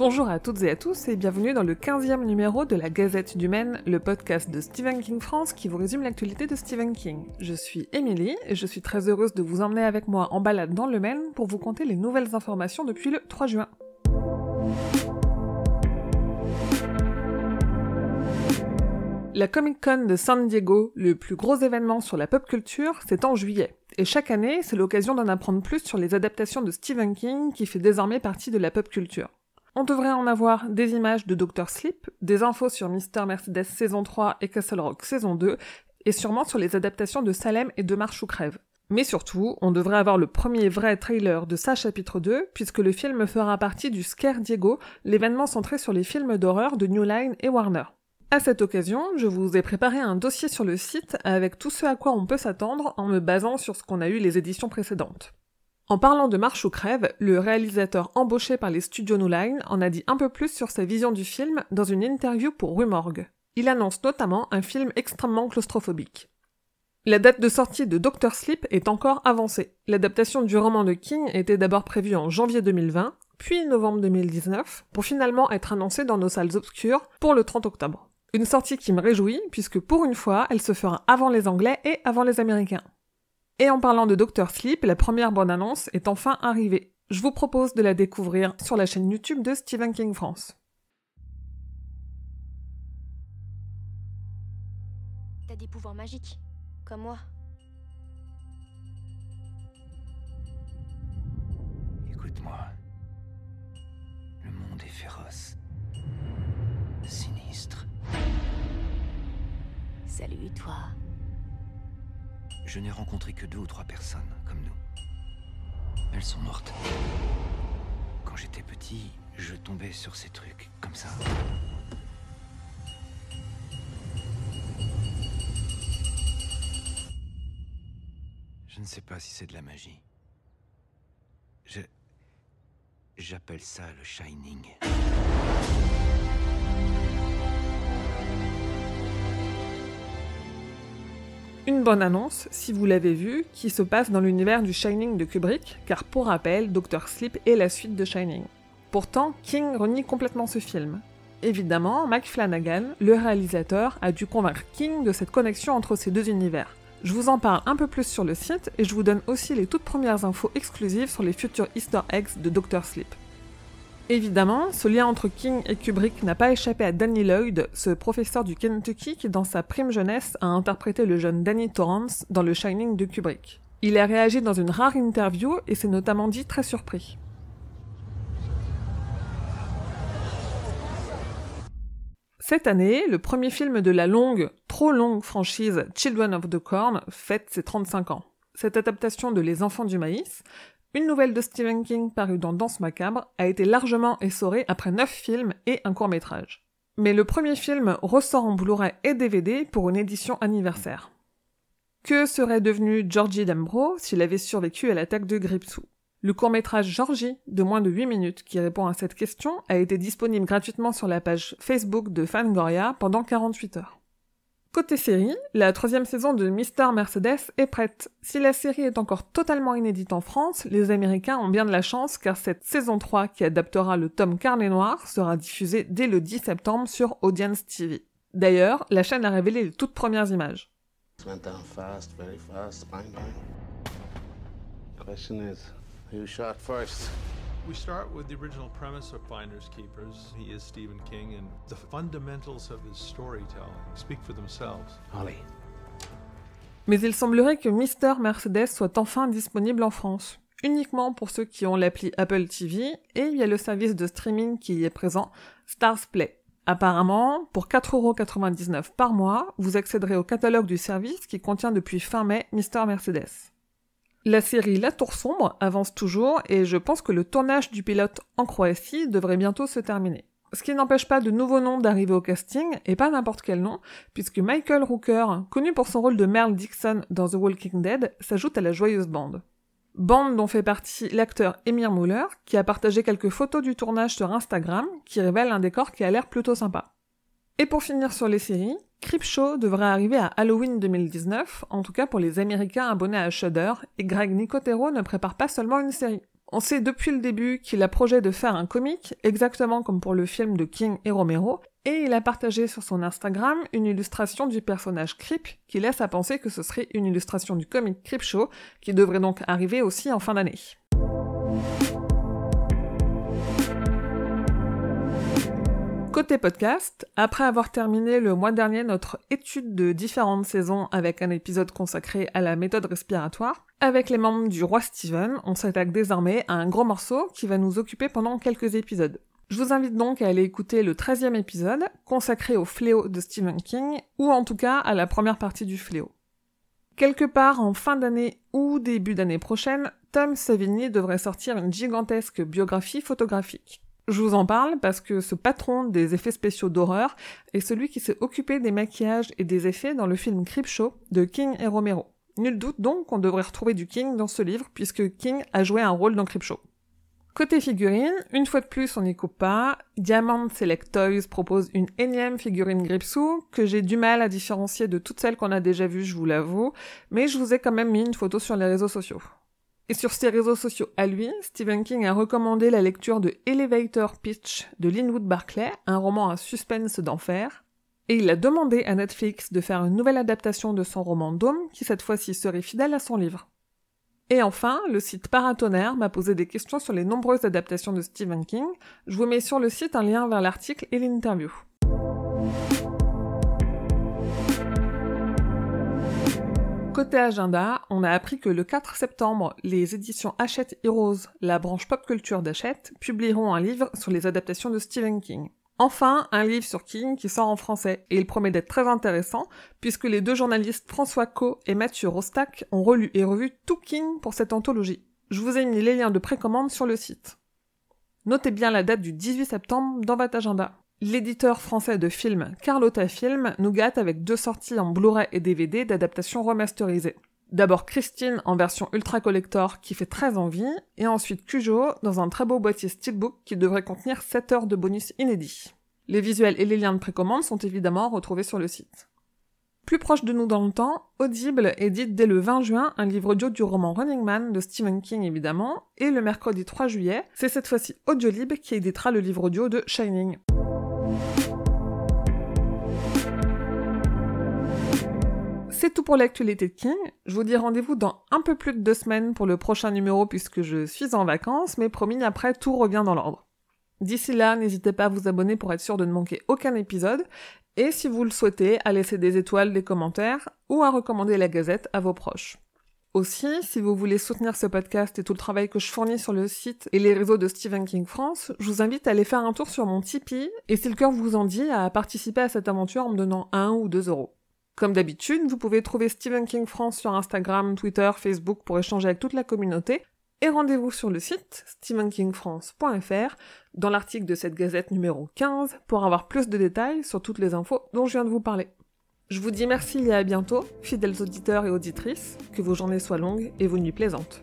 Bonjour à toutes et à tous et bienvenue dans le 15e numéro de la Gazette du Maine, le podcast de Stephen King France qui vous résume l'actualité de Stephen King. Je suis Émilie et je suis très heureuse de vous emmener avec moi en balade dans le Maine pour vous conter les nouvelles informations depuis le 3 juin. La Comic Con de San Diego, le plus gros événement sur la pop culture, c'est en juillet. Et chaque année, c'est l'occasion d'en apprendre plus sur les adaptations de Stephen King qui fait désormais partie de la pop culture. On devrait en avoir des images de Dr. Sleep, des infos sur Mr. Mercedes saison 3 et Castle Rock saison 2, et sûrement sur les adaptations de Salem et de Marche ou Crève. Mais surtout, on devrait avoir le premier vrai trailer de sa chapitre 2, puisque le film fera partie du Scare Diego, l'événement centré sur les films d'horreur de New Line et Warner. À cette occasion, je vous ai préparé un dossier sur le site avec tout ce à quoi on peut s'attendre en me basant sur ce qu'on a eu les éditions précédentes. En parlant de Marche ou Crève, le réalisateur embauché par les studios New Line en a dit un peu plus sur sa vision du film dans une interview pour Rue Morgue. Il annonce notamment un film extrêmement claustrophobique. La date de sortie de Doctor Sleep est encore avancée. L'adaptation du roman de King était d'abord prévue en janvier 2020, puis novembre 2019, pour finalement être annoncée dans nos salles obscures pour le 30 octobre. Une sortie qui me réjouit, puisque pour une fois, elle se fera avant les Anglais et avant les Américains. Et en parlant de Doctor Sleep, la première bonne annonce est enfin arrivée. Je vous propose de la découvrir sur la chaîne YouTube de Stephen King France. T'as des pouvoirs magiques, comme moi. Écoute-moi. Le monde est féroce. Sinistre. Salut, toi. Je n'ai rencontré que deux ou trois personnes comme nous. Elles sont mortes. Quand j'étais petit, je tombais sur ces trucs comme ça. Je ne sais pas si c'est de la magie. Je... J'appelle ça le Shining. Une bonne annonce, si vous l'avez vu, qui se passe dans l'univers du Shining de Kubrick, car pour rappel, Dr. Sleep est la suite de Shining. Pourtant, King renie complètement ce film. Évidemment, Mike Flanagan, le réalisateur, a dû convaincre King de cette connexion entre ces deux univers. Je vous en parle un peu plus sur le site et je vous donne aussi les toutes premières infos exclusives sur les futurs Easter eggs de Dr. Sleep. Évidemment, ce lien entre King et Kubrick n'a pas échappé à Danny Lloyd, ce professeur du Kentucky qui, dans sa prime jeunesse, a interprété le jeune Danny Torrance dans Le Shining de Kubrick. Il a réagi dans une rare interview et s'est notamment dit très surpris. Cette année, le premier film de la longue, trop longue franchise Children of the Corn fête ses 35 ans. Cette adaptation de Les Enfants du Maïs, une nouvelle de Stephen King parue dans Danse macabre, a été largement essorée après 9 films et un court-métrage. Mais le premier film ressort en Blu-ray et DVD pour une édition anniversaire. Que serait devenu Georgie Dembro s'il avait survécu à l'attaque de Gripsou Le court-métrage Georgie, de moins de 8 minutes, qui répond à cette question, a été disponible gratuitement sur la page Facebook de Fangoria pendant 48 heures. Côté série, la troisième saison de Mister Mercedes est prête. Si la série est encore totalement inédite en France, les Américains ont bien de la chance car cette saison 3 qui adaptera le tome Carnet Noir sera diffusée dès le 10 septembre sur Audience TV. D'ailleurs, la chaîne a révélé les toutes premières images. We start with the original premise of Finders Keepers. He is Stephen King, and the fundamentals of his storytelling speak for themselves. Holly. Mais il semblerait que Mister Mercedes soit enfin disponible en France. Uniquement pour ceux qui ont l'appli Apple TV et il y a le service de streaming qui y est présent, Stars Play. Apparemment, pour 4,99€ par mois, vous accéderez au catalogue du service qui contient depuis fin mai Mister Mercedes. La série La Tour Sombre avance toujours et je pense que le tournage du pilote en Croatie devrait bientôt se terminer. Ce qui n'empêche pas de nouveaux noms d'arriver au casting, et pas n'importe quel nom, puisque Michael Rooker, connu pour son rôle de Merle Dixon dans The Walking Dead, s'ajoute à la joyeuse bande. Bande dont fait partie l'acteur Emir Muller, qui a partagé quelques photos du tournage sur Instagram, qui révèlent un décor qui a l'air plutôt sympa. Et pour finir sur les séries, Creepshow devrait arriver à Halloween 2019, en tout cas pour les Américains abonnés à Shudder, et Greg Nicotero ne prépare pas seulement une série. On sait depuis le début qu'il a projet de faire un comic, exactement comme pour le film de King et Romero, et il a partagé sur son Instagram une illustration du personnage Creep qui laisse à penser que ce serait une illustration du comic Creep Show qui devrait donc arriver aussi en fin d'année. Côté podcast, après avoir terminé le mois dernier notre étude de différentes saisons avec un épisode consacré à la méthode respiratoire, avec les membres du Roi Steven, on s'attaque désormais à un gros morceau qui va nous occuper pendant quelques épisodes. Je vous invite donc à aller écouter le 13e épisode, consacré au fléau de Stephen King, ou en tout cas à la première partie du fléau. Quelque part en fin d'année ou début d'année prochaine, Tom Savini devrait sortir une gigantesque biographie photographique. Je vous en parle parce que ce patron des effets spéciaux d'horreur est celui qui s'est occupé des maquillages et des effets dans le film Creepshow de King et Romero. Nul doute donc qu'on devrait retrouver du King dans ce livre puisque King a joué un rôle dans Creepshow. Côté figurine, une fois de plus, on n'y coupe pas. Diamond Select Toys propose une énième figurine Gripsou que j'ai du mal à différencier de toutes celles qu'on a déjà vues, je vous l'avoue, mais je vous ai quand même mis une photo sur les réseaux sociaux. Et sur ses réseaux sociaux à lui, Stephen King a recommandé la lecture de Elevator Pitch de Linwood Barclay, un roman à suspense d'enfer, et il a demandé à Netflix de faire une nouvelle adaptation de son roman Dome, qui cette fois-ci serait fidèle à son livre. Et enfin, le site Paratonnerre m'a posé des questions sur les nombreuses adaptations de Stephen King. Je vous mets sur le site un lien vers l'article et l'interview. Côté agenda, on a appris que le 4 septembre, les éditions Hachette Heroes, la branche pop culture d'Hachette, publieront un livre sur les adaptations de Stephen King. Enfin, un livre sur King qui sort en français, et il promet d'être très intéressant, puisque les deux journalistes François Co et Mathieu Rostac ont relu et revu tout King pour cette anthologie. Je vous ai mis les liens de précommande sur le site. Notez bien la date du 18 septembre dans votre agenda. L'éditeur français de films Carlotta Film nous gâte avec deux sorties en Blu-ray et DVD d'adaptation remasterisée. D'abord Christine en version ultra collector qui fait très envie, et ensuite Cujo dans un très beau boîtier steelbook qui devrait contenir 7 heures de bonus inédits. Les visuels et les liens de précommande sont évidemment retrouvés sur le site. Plus proche de nous dans le temps, Audible édite dès le 20 juin un livre audio du roman Running Man de Stephen King évidemment, et le mercredi 3 juillet, c'est cette fois-ci Audiolib qui éditera le livre audio de Shining. C'est tout pour l'actualité de King. Je vous dis rendez-vous dans un peu plus de deux semaines pour le prochain numéro puisque je suis en vacances, mais promis après tout revient dans l'ordre. D'ici là, n'hésitez pas à vous abonner pour être sûr de ne manquer aucun épisode, et si vous le souhaitez, à laisser des étoiles, des commentaires, ou à recommander la gazette à vos proches. Aussi, si vous voulez soutenir ce podcast et tout le travail que je fournis sur le site et les réseaux de Stephen King France, je vous invite à aller faire un tour sur mon Tipeee et si le cœur vous en dit, à participer à cette aventure en me donnant un ou deux euros. Comme d'habitude, vous pouvez trouver Stephen King France sur Instagram, Twitter, Facebook pour échanger avec toute la communauté. Et rendez-vous sur le site stephenkingfrance.fr dans l'article de cette gazette numéro 15 pour avoir plus de détails sur toutes les infos dont je viens de vous parler. Je vous dis merci et à bientôt, fidèles auditeurs et auditrices, que vos journées soient longues et vos nuits plaisantes.